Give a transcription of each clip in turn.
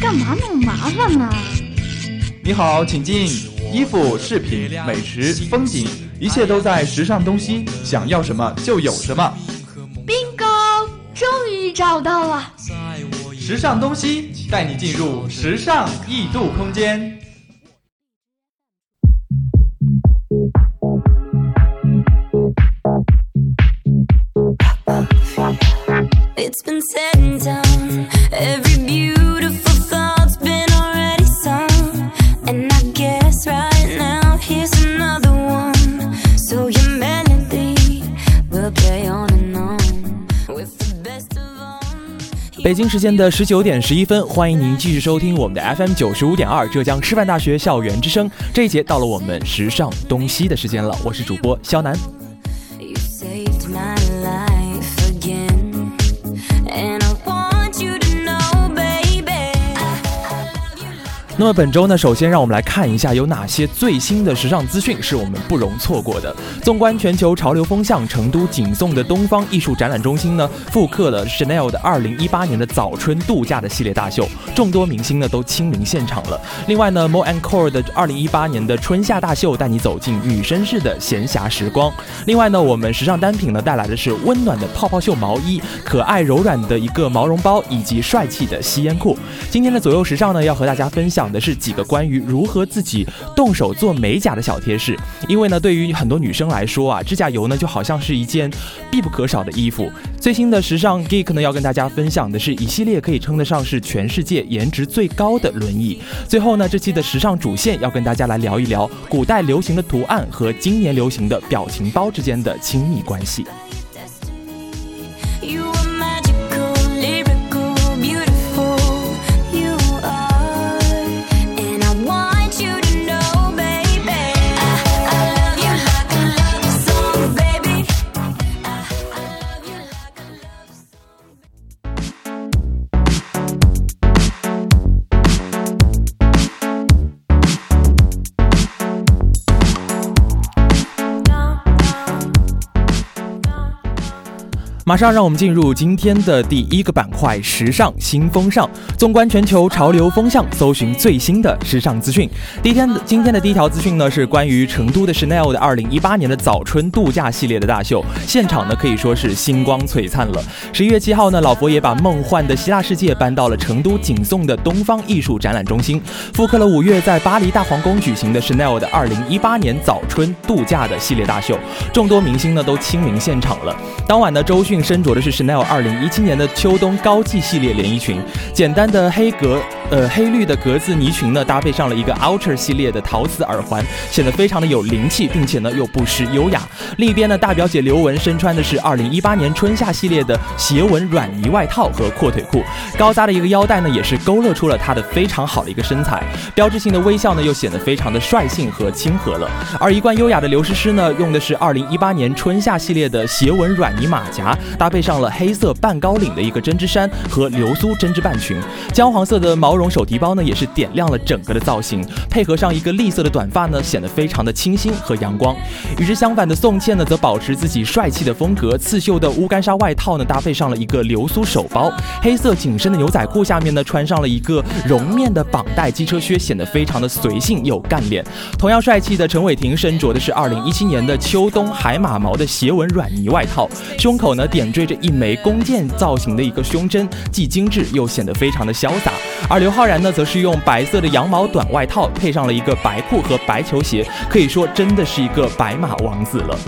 干嘛那么麻烦呢？你好，请进。衣服、饰品、美食、风景，一切都在时尚东西，想要什么就有什么。bingo，终于找到了。时尚东西带你进入时尚异度空间。It's been said and done. Every beautiful thought's been already sung. And I guess right now here's another one. So your melody will play on and on with the best of all. 北京时间的十九点十一分，欢迎您继续收听我们的 FM 九十五点二浙江师范大学校园之声。这一节到了我们时尚东西的时间了，我是主播肖楠。那么本周呢，首先让我们来看一下有哪些最新的时尚资讯是我们不容错过的。纵观全球潮流风向，成都景颂的东方艺术展览中心呢，复刻了 Chanel 的2018年的早春度假的系列大秀，众多明星呢都亲临现场了。另外呢，Mo Core 的2018年的春夏大秀带你走进女绅士的闲暇时光。另外呢，我们时尚单品呢带来的是温暖的泡泡袖毛衣、可爱柔软的一个毛绒包以及帅气的吸烟裤。今天的左右时尚呢，要和大家分享的是几个关于如何自己动手做美甲的小贴士。因为呢，对于很多女生来说啊，指甲油呢就好像是一件必不可少的衣服。最新的时尚 Geek 呢要跟大家分享的是一系列可以称得上是全世界颜值最高的轮椅。最后呢，这期的时尚主线要跟大家来聊一聊古代流行的图案和今年流行的表情包之间的亲密关系。马上让我们进入今天的第一个板块——时尚新风尚。纵观全球潮流风向，搜寻最新的时尚资讯。第一天今天的第一条资讯呢，是关于成都的 Chanel 的2018年的早春度假系列的大秀，现场呢可以说是星光璀璨了。十一月七号呢，老佛爷把梦幻的希腊世界搬到了成都景颂的东方艺术展览中心，复刻了五月在巴黎大皇宫举行的 Chanel 的2018年早春度假的系列大秀，众多明星呢都亲临现场了。当晚呢，周迅身着的是 Chanel 二零一七年的秋冬高季系列连衣裙，简单的黑格呃黑绿的格子呢裙呢，搭配上了一个 Ultra 系列的陶瓷耳环，显得非常的有灵气，并且呢又不失优雅。另一边呢，大表姐刘雯身穿的是2018年春夏系列的斜纹软呢外套和阔腿裤，高扎的一个腰带呢，也是勾勒出了她的非常好的一个身材，标志性的微笑呢，又显得非常的率性和亲和了。而一贯优雅的刘诗诗呢，用的是2018年春夏系列的斜纹软呢马甲，搭配上了黑色半高领的一个针织衫和流苏针织半裙，姜黄色的毛绒手提包呢，也是点亮了整个的造型，配合上一个栗色的短发呢，显得非常的清新和阳光。与之相反的宋茜呢，则保持自己帅气的风格，刺绣的乌干纱外套呢，搭配上了一个流苏手包，黑色紧身的牛仔裤下面呢，穿上了一个绒面的绑带机车靴，显得非常的随性又干练。同样帅气的陈伟霆身着的是2017年的秋冬海马毛的斜纹软呢外套，胸口呢点缀着一枚弓箭造型的一个胸针，既精致又显得非常的潇洒。而刘浩然呢，则是用白色的羊毛短外套配上了一个白裤和白球鞋，可以说真的是一个白马王子了。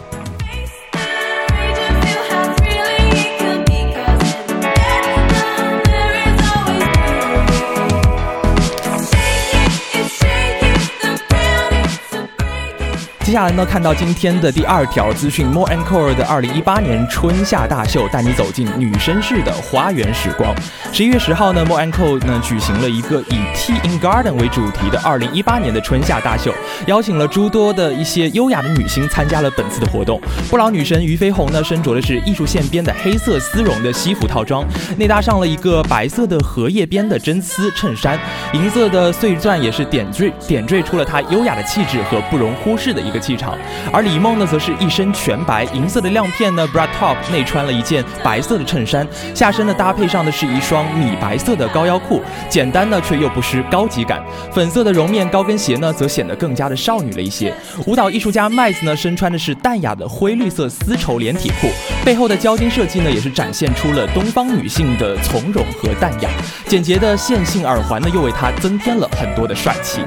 接下来呢，看到今天的第二条资讯，More Encore 的2018年春夏大秀带你走进女绅式的花园时光。十一月十号呢，More Encore 呢举行了一个以 Tea in Garden 为主题的2018年的春夏大秀，邀请了诸多的一些优雅的女星参加了本次的活动。不老女神俞飞鸿呢，身着的是艺术线边的黑色丝绒的西服套装，内搭上了一个白色的荷叶边的真丝衬衫，银色的碎钻也是点缀点缀出了她优雅的气质和不容忽视的一个气场。而李梦呢，则是一身全白，银色的亮片呢，bra top 内穿了一件白色的衬衫，下身呢搭配上的是一双米白色的高腰裤，简单呢却又不失高级感。粉色的绒面高跟鞋呢，则显得更加的少女了一些。舞蹈艺术家麦子呢，身穿的是淡雅的灰绿色丝绸连体裤，背后的胶金设计呢，也是展现出了东方女性的从容和淡雅。简洁的线性耳环呢，又为她增添了很多的帅气。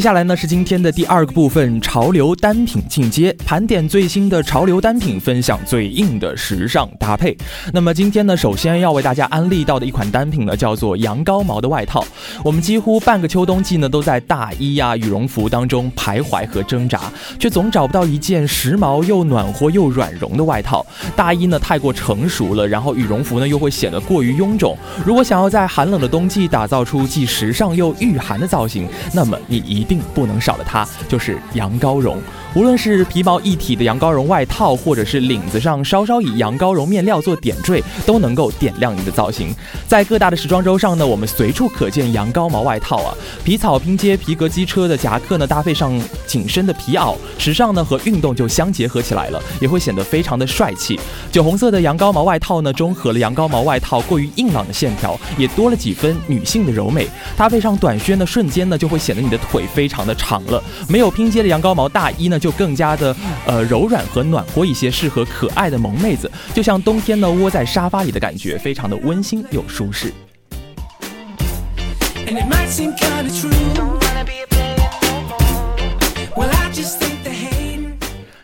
接下来呢是今天的第二个部分，潮流单品进阶，盘点最新的潮流单品，分享最硬的时尚搭配。那么今天呢，首先要为大家安利到的一款单品呢，叫做羊羔毛的外套。我们几乎半个秋冬季呢，都在大衣呀、羽绒服当中徘徊和挣扎，却总找不到一件时髦又暖和又软绒的外套。大衣呢太过成熟了，然后羽绒服呢又会显得过于臃肿。如果想要在寒冷的冬季打造出既时尚又御寒的造型，那么你一定不能少了它，就是羊羔绒。无论是皮毛一体的羊羔绒外套，或者是领子上稍稍以羊羔绒面料做点缀，都能够点亮你的造型。在各大的时装周上呢，我们随处可见羊羔毛外套啊，皮草拼接皮革机车的夹克呢，搭配上紧身的皮袄，时尚呢和运动就相结合起来了，也会显得非常的帅气。酒红色的羊羔毛外套呢，中和了羊羔毛外套过于硬朗的线条，也多了几分女性的柔美。搭配上短靴呢，瞬间呢就会显得你的腿非常的长了。没有拼接的羊羔毛大衣呢。就更加的呃柔软和暖和一些，适合可爱的萌妹子，就像冬天呢窝在沙发里的感觉，非常的温馨又舒适。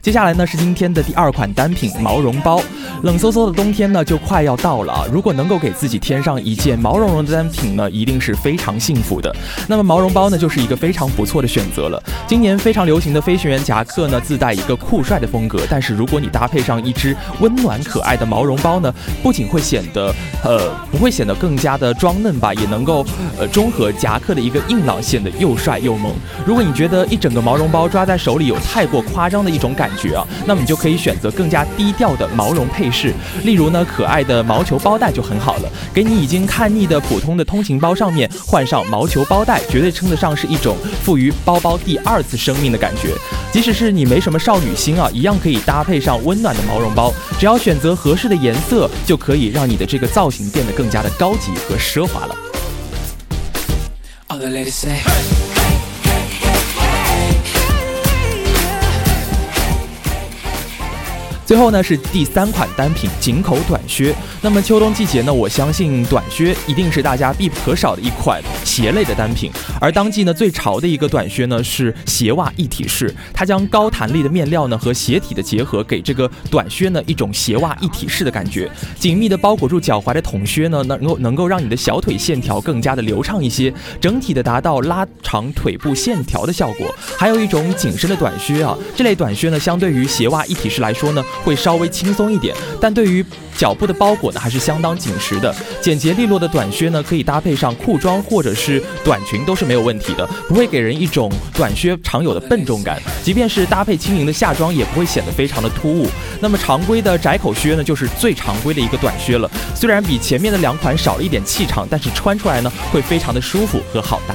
接下来呢是今天的第二款单品毛绒包。冷飕飕的冬天呢，就快要到了啊！如果能够给自己添上一件毛茸茸的单品呢，一定是非常幸福的。那么毛绒包呢，就是一个非常不错的选择了。今年非常流行的飞行员夹克呢，自带一个酷帅的风格，但是如果你搭配上一只温暖可爱的毛绒包呢，不仅会显得呃不会显得更加的装嫩吧，也能够呃中和夹克的一个硬朗，显得又帅又萌。如果你觉得一整个毛绒包抓在手里有太过夸张的一种感觉啊，那么你就可以选择更加低调的毛绒配。饰，例如呢，可爱的毛球包带就很好了，给你已经看腻的普通的通勤包上面换上毛球包带，绝对称得上是一种赋予包包第二次生命的感觉。即使是你没什么少女心啊，一样可以搭配上温暖的毛绒包，只要选择合适的颜色，就可以让你的这个造型变得更加的高级和奢华了。最后呢是第三款单品紧口短靴。那么秋冬季节呢，我相信短靴一定是大家必不可少的一款鞋类的单品。而当季呢最潮的一个短靴呢是鞋袜一体式，它将高弹力的面料呢和鞋体的结合，给这个短靴呢一种鞋袜一体式的感觉。紧密的包裹住脚踝的筒靴呢，能够能够让你的小腿线条更加的流畅一些，整体的达到拉长腿部线条的效果。还有一种紧身的短靴啊，这类短靴呢相对于鞋袜一体式来说呢。会稍微轻松一点，但对于脚部的包裹呢，还是相当紧实的。简洁利落的短靴呢，可以搭配上裤装或者是短裙都是没有问题的，不会给人一种短靴常有的笨重感。即便是搭配轻盈的夏装，也不会显得非常的突兀。那么常规的窄口靴呢，就是最常规的一个短靴了。虽然比前面的两款少了一点气场，但是穿出来呢，会非常的舒服和好搭。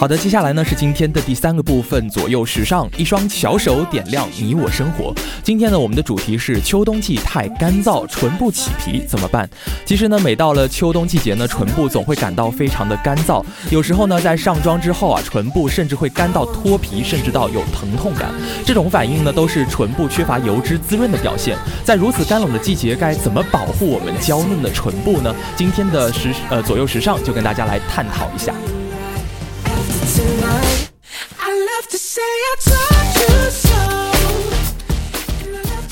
好的，接下来呢是今天的第三个部分，左右时尚，一双小手点亮你我生活。今天呢，我们的主题是秋冬季太干燥，唇部起皮怎么办？其实呢，每到了秋冬季节呢，唇部总会感到非常的干燥，有时候呢，在上妆之后啊，唇部甚至会干到脱皮，甚至到有疼痛感。这种反应呢，都是唇部缺乏油脂滋润的表现。在如此干冷的季节，该怎么保护我们娇嫩的唇部呢？今天的时呃左右时尚就跟大家来探讨一下。say I told you so.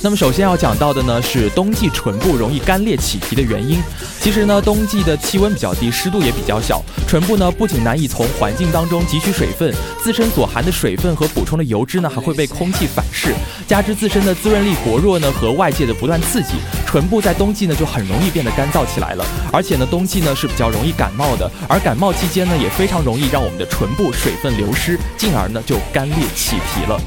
那么首先要讲到的呢是冬季唇部容易干裂起皮的原因。其实呢，冬季的气温比较低，湿度也比较小，唇部呢不仅难以从环境当中汲取水分，自身所含的水分和补充的油脂呢还会被空气反噬，加之自身的滋润力薄弱呢和外界的不断刺激，唇部在冬季呢就很容易变得干燥起来了。而且呢，冬季呢是比较容易感冒的，而感冒期间呢也非常容易让我们的唇部水分流失，进而呢就干裂起皮了。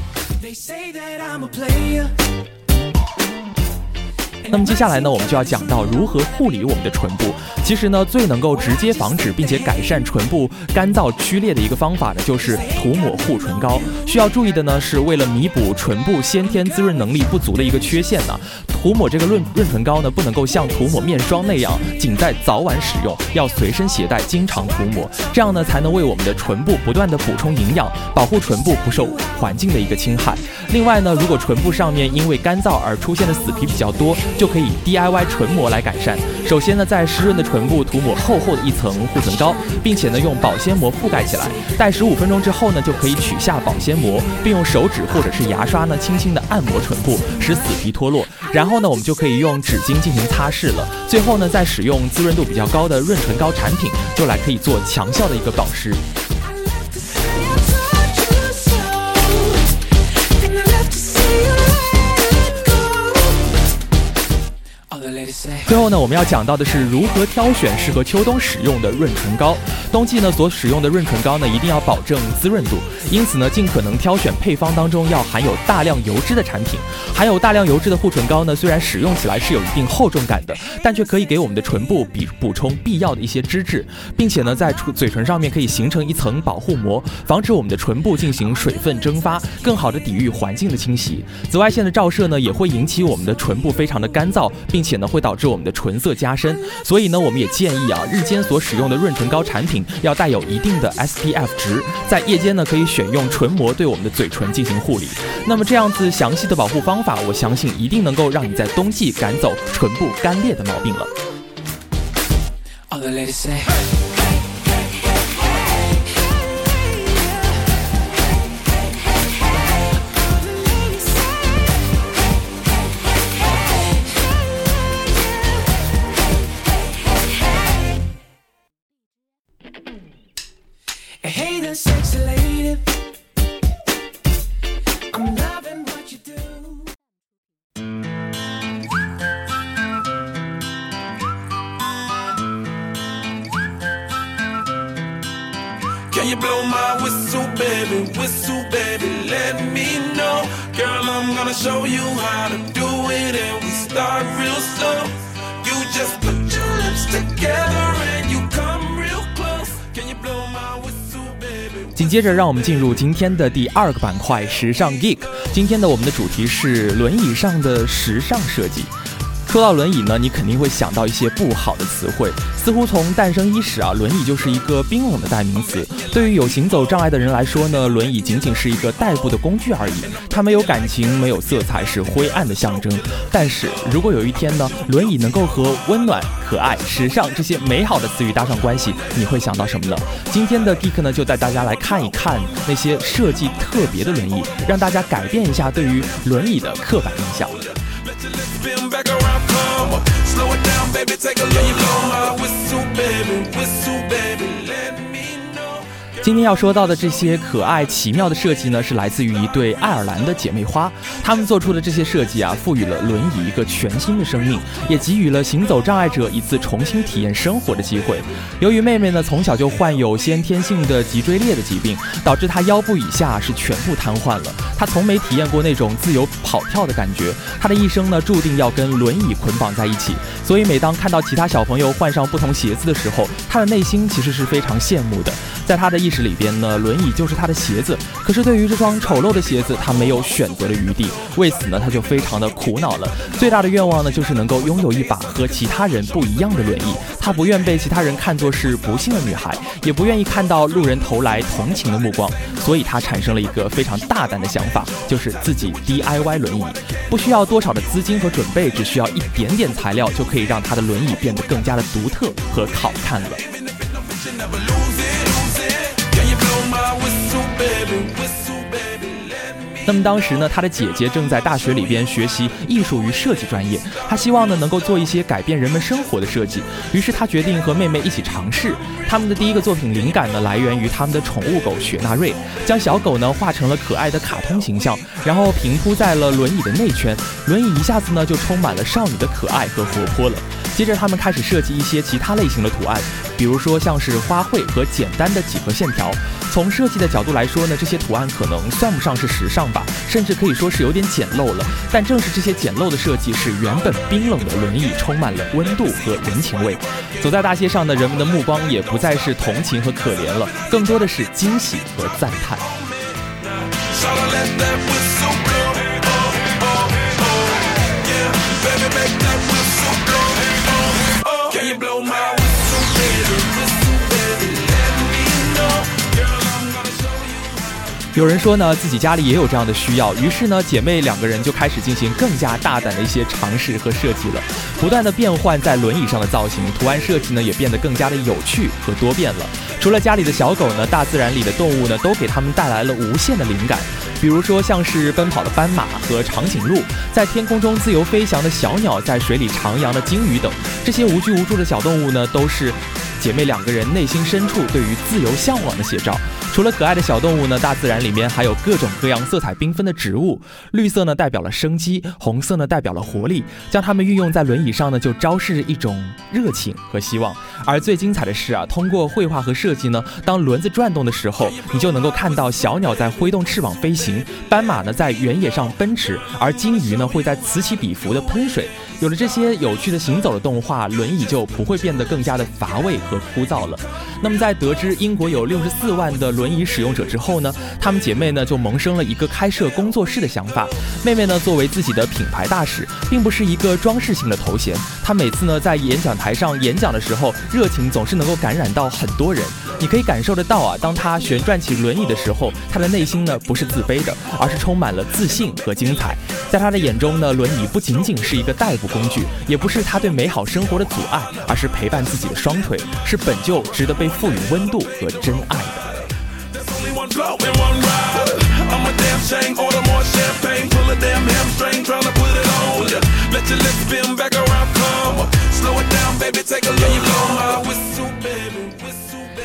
那么接下来呢，我们就要讲到如何护理我们的唇部。其实呢，最能够直接防止并且改善唇部干燥皲裂的一个方法呢，就是涂抹护唇膏。需要注意的呢，是为了弥补唇部先天滋润能力不足的一个缺陷呢，涂抹这个润润唇膏呢，不能够像涂抹面霜那样仅在早晚使用，要随身携带，经常涂抹，这样呢，才能为我们的唇部不断的补充营养，保护唇部不受环境的一个侵害。另外呢，如果唇部上面因为干燥而出现的死皮比较多，就可以 DIY 唇膜来改善。首先呢，在湿润的唇部涂抹厚厚的一层护唇膏，并且呢用保鲜膜覆盖起来。待十五分钟之后呢，就可以取下保鲜膜，并用手指或者是牙刷呢轻轻的按摩唇部，使死皮脱落。然后呢，我们就可以用纸巾进行擦拭了。最后呢，再使用滋润度比较高的润唇膏产品，就来可以做强效的一个保湿。最后呢，我们要讲到的是如何挑选适合秋冬使用的润唇膏。冬季呢所使用的润唇膏呢，一定要保证滋润度，因此呢，尽可能挑选配方当中要含有大量油脂的产品。含有大量油脂的护唇膏呢，虽然使用起来是有一定厚重感的，但却可以给我们的唇部比补充必要的一些脂质，并且呢，在嘴唇上面可以形成一层保护膜，防止我们的唇部进行水分蒸发，更好的抵御环境的侵袭。紫外线的照射呢，也会引起我们的唇部非常的干燥，并且呢，会导致我们的唇色加深。所以呢，我们也建议啊，日间所使用的润唇膏产品要带有一定的 SPF 值，在夜间呢，可以选用唇膜对我们的嘴唇进行护理。那么这样子详细的保护方法，我相信一定能够让你在冬季赶走唇部干裂的毛病了。Can you blow my whistle, baby? Whistle, baby, let me know. Girl, I'm gonna show you how to do it, and we start real slow. You just put your lips together and you come real close. Can you blow my whistle, baby? 紧接着，让我们进入今天的第二个板块——时尚 Geek。今天的我们的主题是轮椅上的时尚设计。说到轮椅呢，你肯定会想到一些不好的词汇。似乎从诞生伊始啊，轮椅就是一个冰冷的代名词。对于有行走障碍的人来说呢，轮椅仅仅是一个代步的工具而已。它没有感情，没有色彩，是灰暗的象征。但是如果有一天呢，轮椅能够和温暖、可爱、时尚这些美好的词语搭上关系，你会想到什么呢？今天的 Geek 呢，就带大家来看一看那些设计特别的轮椅，让大家改变一下对于轮椅的刻板印象。Baby, take a look. You blow my whistle, baby, whistle, 今天要说到的这些可爱奇妙的设计呢，是来自于一对爱尔兰的姐妹花，她们做出的这些设计啊，赋予了轮椅一个全新的生命，也给予了行走障碍者一次重新体验生活的机会。由于妹妹呢从小就患有先天性的脊椎裂的疾病，导致她腰部以下是全部瘫痪了，她从没体验过那种自由跑跳的感觉，她的一生呢注定要跟轮椅捆绑在一起。所以每当看到其他小朋友换上不同鞋子的时候，她的内心其实是非常羡慕的。在她的一史里边呢，轮椅就是他的鞋子。可是对于这双丑陋的鞋子，他没有选择的余地。为此呢，他就非常的苦恼了。最大的愿望呢，就是能够拥有一把和其他人不一样的轮椅。他不愿被其他人看作是不幸的女孩，也不愿意看到路人投来同情的目光。所以他产生了一个非常大胆的想法，就是自己 DIY 轮椅。不需要多少的资金和准备，只需要一点点材料，就可以让他的轮椅变得更加的独特和好看了。那么当时呢，他的姐姐正在大学里边学习艺术与设计专业，他希望呢能够做一些改变人们生活的设计，于是他决定和妹妹一起尝试。他们的第一个作品灵感呢来源于他们的宠物狗雪纳瑞，将小狗呢画成了可爱的卡通形象，然后平铺在了轮椅的内圈，轮椅一下子呢就充满了少女的可爱和活泼了。接着他们开始设计一些其他类型的图案，比如说像是花卉和简单的几何线条。从设计的角度来说呢，这些图案可能算不上是时尚吧，甚至可以说是有点简陋了。但正是这些简陋的设计，使原本冰冷的轮椅充满了温度和人情味。走在大街上的人们的目光也不再是同情和可怜了，更多的是惊喜和赞叹。有人说呢，自己家里也有这样的需要，于是呢，姐妹两个人就开始进行更加大胆的一些尝试和设计了，不断的变换在轮椅上的造型，图案设计呢也变得更加的有趣和多变了。除了家里的小狗呢，大自然里的动物呢，都给他们带来了无限的灵感。比如说，像是奔跑的斑马和长颈鹿，在天空中自由飞翔的小鸟，在水里徜徉的鲸鱼等，这些无拘无束的小动物呢，都是。姐妹两个人内心深处对于自由向往的写照。除了可爱的小动物呢，大自然里面还有各种各样色彩缤纷的植物。绿色呢代表了生机，红色呢代表了活力。将它们运用在轮椅上呢，就昭示着一种热情和希望。而最精彩的是啊，通过绘画和设计呢，当轮子转动的时候，你就能够看到小鸟在挥动翅膀飞行，斑马呢在原野上奔驰，而鲸鱼呢会在此起彼伏的喷水。有了这些有趣的行走的动画，轮椅就不会变得更加的乏味和枯燥了。那么，在得知英国有六十四万的轮椅使用者之后呢，她们姐妹呢就萌生了一个开设工作室的想法。妹妹呢作为自己的品牌大使，并不是一个装饰性的头衔。她每次呢在演讲台上演讲的时候，热情总是能够感染到很多人。你可以感受得到啊，当她旋转起轮椅的时候，她的内心呢不是自卑的，而是充满了自信和精彩。在他的眼中呢，轮椅不仅仅是一个代步工具，也不是他对美好生活的阻碍，而是陪伴自己的双腿，是本就值得被赋予温度和真爱的。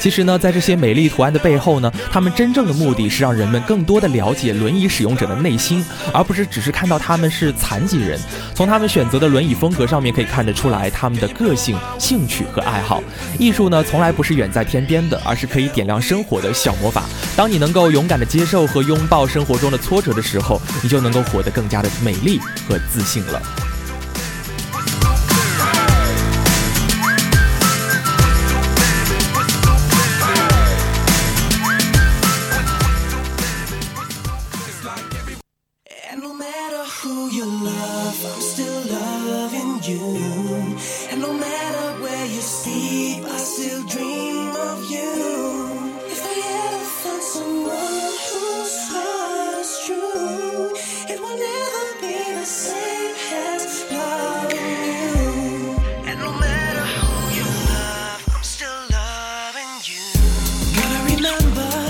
其实呢，在这些美丽图案的背后呢，他们真正的目的是让人们更多的了解轮椅使用者的内心，而不是只是看到他们是残疾人。从他们选择的轮椅风格上面可以看得出来他们的个性、兴趣和爱好。艺术呢，从来不是远在天边的，而是可以点亮生活的小魔法。当你能够勇敢的接受和拥抱生活中的挫折的时候，你就能够活得更加的美丽和自信了。好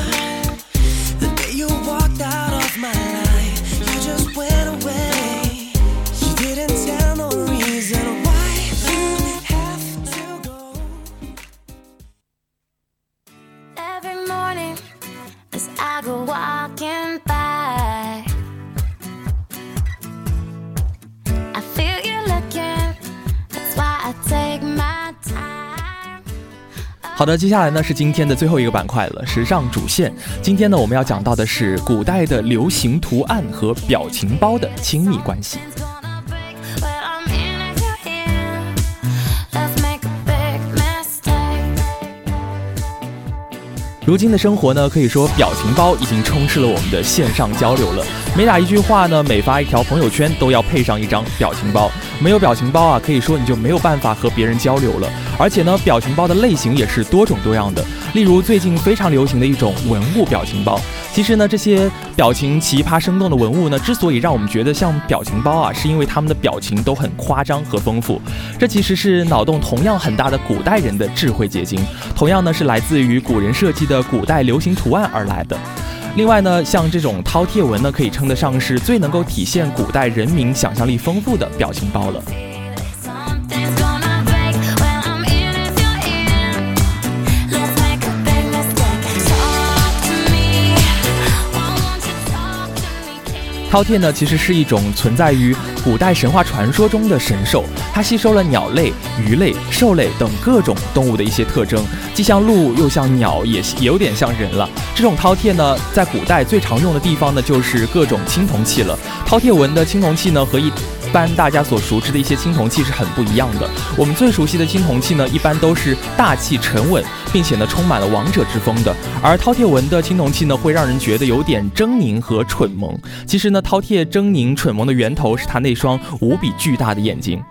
的，接下来呢是今天的最后一个板块了，时尚主线。今天呢我们要讲到的是古代的流行图案和表情包的亲密关系。如今的生活呢，可以说表情包已经充斥了我们的线上交流了。每打一句话呢，每发一条朋友圈都要配上一张表情包。没有表情包啊，可以说你就没有办法和别人交流了。而且呢，表情包的类型也是多种多样的。例如最近非常流行的一种文物表情包。其实呢，这些表情奇葩生动的文物呢，之所以让我们觉得像表情包啊，是因为他们的表情都很夸张和丰富。这其实是脑洞同样很大的古代人的智慧结晶，同样呢是来自于古人设计的古代流行图案而来的。另外呢，像这种饕餮纹呢，可以称得上是最能够体现古代人民想象力丰富的表情包了。饕餮呢，其实是一种存在于古代神话传说中的神兽，它吸收了鸟类、鱼类、兽类等各种动物的一些特征，既像鹿又像鸟，也也有点像人了。这种饕餮呢，在古代最常用的地方呢，就是各种青铜器了。饕餮纹的青铜器呢，和一般大家所熟知的一些青铜器是很不一样的。我们最熟悉的青铜器呢，一般都是大气沉稳，并且呢充满了王者之风的。而饕餮纹的青铜器呢，会让人觉得有点狰狞和蠢萌。其实呢，饕餮狰狞蠢萌的源头是它那双无比巨大的眼睛。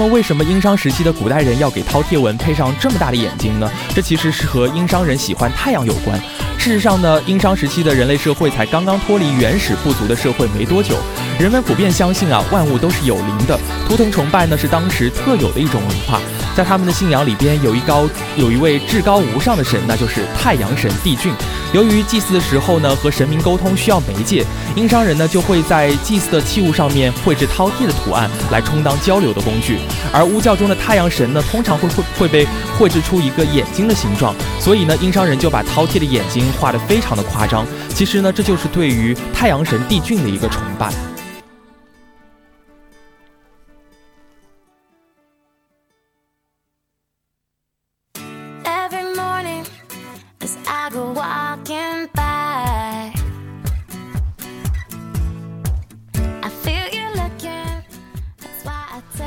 么，为什么殷商时期的古代人要给饕餮纹配上这么大的眼睛呢？这其实是和殷商人喜欢太阳有关。事实上呢，殷商时期的人类社会才刚刚脱离原始部族的社会没多久，人们普遍相信啊，万物都是有灵的。图腾崇拜呢，是当时特有的一种文化。在他们的信仰里边，有一高有一位至高无上的神，那就是太阳神帝俊。由于祭祀的时候呢，和神明沟通需要媒介，殷商人呢就会在祭祀的器物上面绘制饕餮的图案，来充当交流的工具。而巫教中的太阳神呢，通常会会会被绘制出一个眼睛的形状，所以呢，殷商人就把饕餮的眼睛画得非常的夸张。其实呢，这就是对于太阳神帝俊的一个崇拜。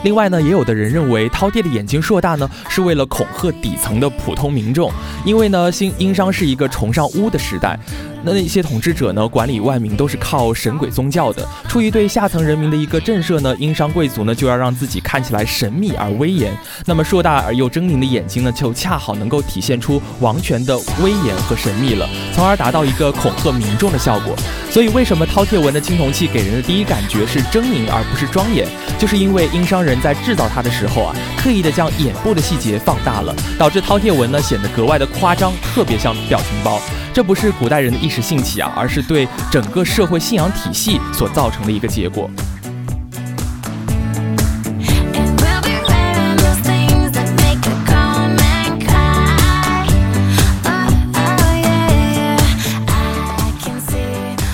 另外呢，也有的人认为饕餮的眼睛硕大呢，是为了恐吓底层的普通民众，因为呢，新殷商是一个崇尚巫的时代。那那些统治者呢，管理万民都是靠神鬼宗教的。出于对下层人民的一个震慑呢，殷商贵族呢就要让自己看起来神秘而威严。那么硕大而又狰狞的眼睛呢，就恰好能够体现出王权的威严和神秘了，从而达到一个恐吓民众的效果。所以，为什么饕餮纹的青铜器给人的第一感觉是狰狞而不是庄严？就是因为殷商人在制造它的时候啊，刻意的将眼部的细节放大了，导致饕餮纹呢显得格外的夸张，特别像表情包。这不是古代人的一时兴起啊，而是对整个社会信仰体系所造成的一个结果。Oh, oh.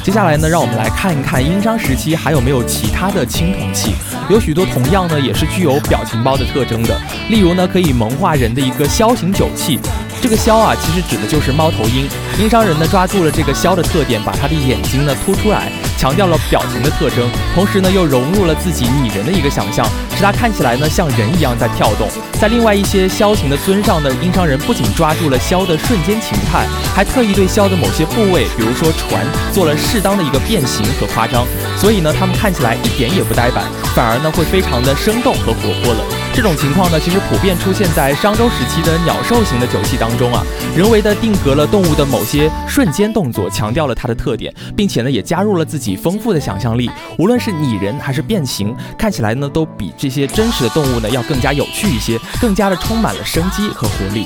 接下来呢，让我们来看一看殷商时期还有没有其他的青铜器。有许多同样呢，也是具有表情包的特征的。例如呢，可以萌化人的一个枭形酒器。这个枭啊，其实指的就是猫头鹰。殷商人呢，抓住了这个枭的特点，把它的眼睛呢凸出来，强调了表情的特征，同时呢又融入了自己拟人的一个想象，使它看起来呢像人一样在跳动。在另外一些枭形的尊上呢，殷商人不仅抓住了枭的瞬间情态，还特意对枭的某些部位，比如说船，做了适当的一个变形和夸张。所以呢，他们看起来一点也不呆板，反而呢会非常的生动和活泼了。这种情况呢，其实普遍出现在商周时期的鸟兽型的酒器当中啊，人为的定格了动物的某些瞬间动作，强调了它的特点，并且呢也加入了自己丰富的想象力。无论是拟人还是变形，看起来呢都比这些真实的动物呢要更加有趣一些，更加的充满了生机和活力。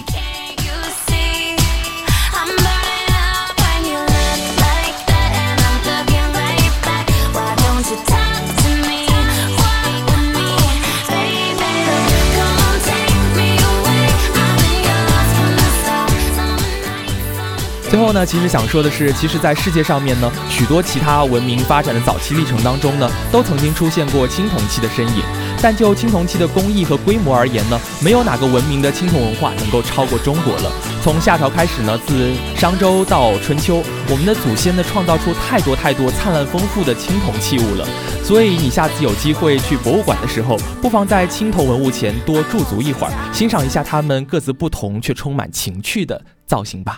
最后呢，其实想说的是，其实，在世界上面呢，许多其他文明发展的早期历程当中呢，都曾经出现过青铜器的身影。但就青铜器的工艺和规模而言呢，没有哪个文明的青铜文化能够超过中国了。从夏朝开始呢，自商周到春秋，我们的祖先呢创造出太多太多灿烂丰富的青铜器物了。所以你下次有机会去博物馆的时候，不妨在青铜文物前多驻足一会儿，欣赏一下它们各自不同却充满情趣的造型吧。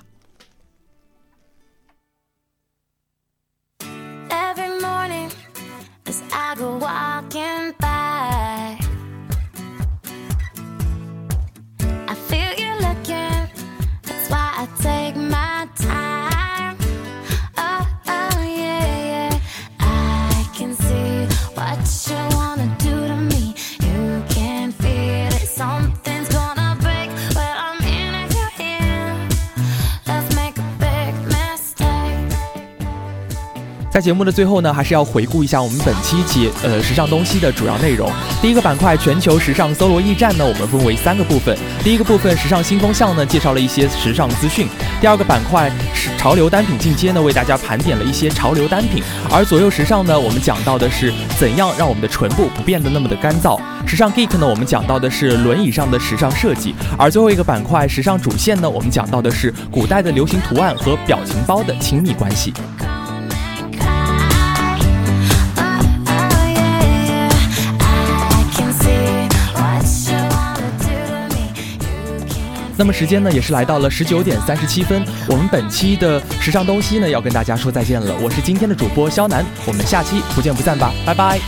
在节目的最后呢，还是要回顾一下我们本期节呃时尚东西的主要内容。第一个板块全球时尚搜罗驿站呢，我们分为三个部分。第一个部分时尚新风向呢，介绍了一些时尚资讯。第二个板块是潮流单品进阶呢，为大家盘点了一些潮流单品。而左右时尚呢，我们讲到的是怎样让我们的唇部不变得那么的干燥。时尚 geek 呢，我们讲到的是轮椅上的时尚设计。而最后一个板块时尚主线呢，我们讲到的是古代的流行图案和表情包的亲密关系。那么时间呢，也是来到了十九点三十七分。我们本期的时尚东西呢，要跟大家说再见了。我是今天的主播肖楠，我们下期不见不散吧，拜拜。